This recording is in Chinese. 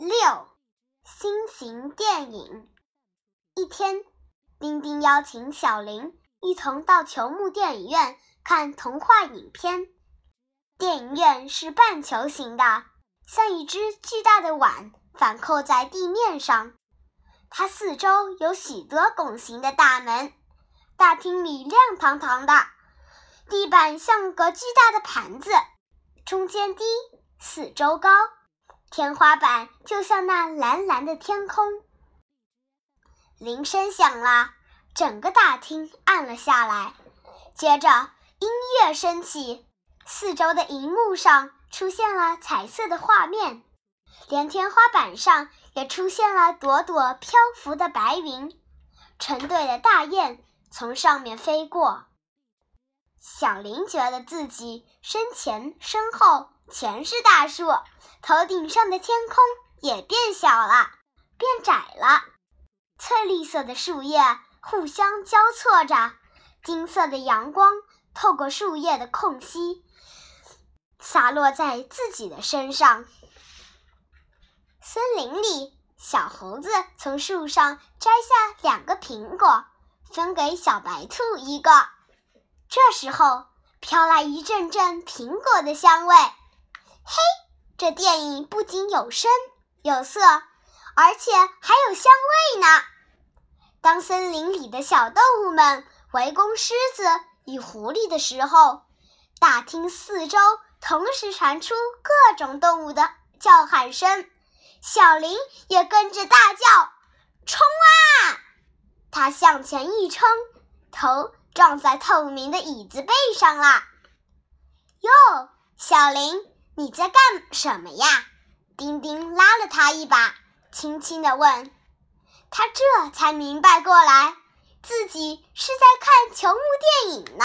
六，新型电影。一天，丁丁邀请小林一同到球幕电影院看童话影片。电影院是半球形的，像一只巨大的碗反扣在地面上。它四周有许多拱形的大门，大厅里亮堂堂的，地板像个巨大的盘子，中间低，四周高。天花板就像那蓝蓝的天空。铃声响了，整个大厅暗了下来。接着音乐升起，四周的荧幕上出现了彩色的画面，连天花板上也出现了朵朵漂浮的白云。成对的大雁从上面飞过。小林觉得自己身前身后全是大树。头顶上的天空也变小了，变窄了。翠绿色的树叶互相交错着，金色的阳光透过树叶的空隙，洒落在自己的身上。森林里，小猴子从树上摘下两个苹果，分给小白兔一个。这时候，飘来一阵阵苹果的香味。嘿！这电影不仅有声有色，而且还有香味呢。当森林里的小动物们围攻狮子与狐狸的时候，大厅四周同时传出各种动物的叫喊声。小林也跟着大叫：“冲啊！”他向前一冲，头撞在透明的椅子背上了。哟，小林。你在干什么呀？丁丁拉了他一把，轻轻地问。他这才明白过来，自己是在看球幕电影呢。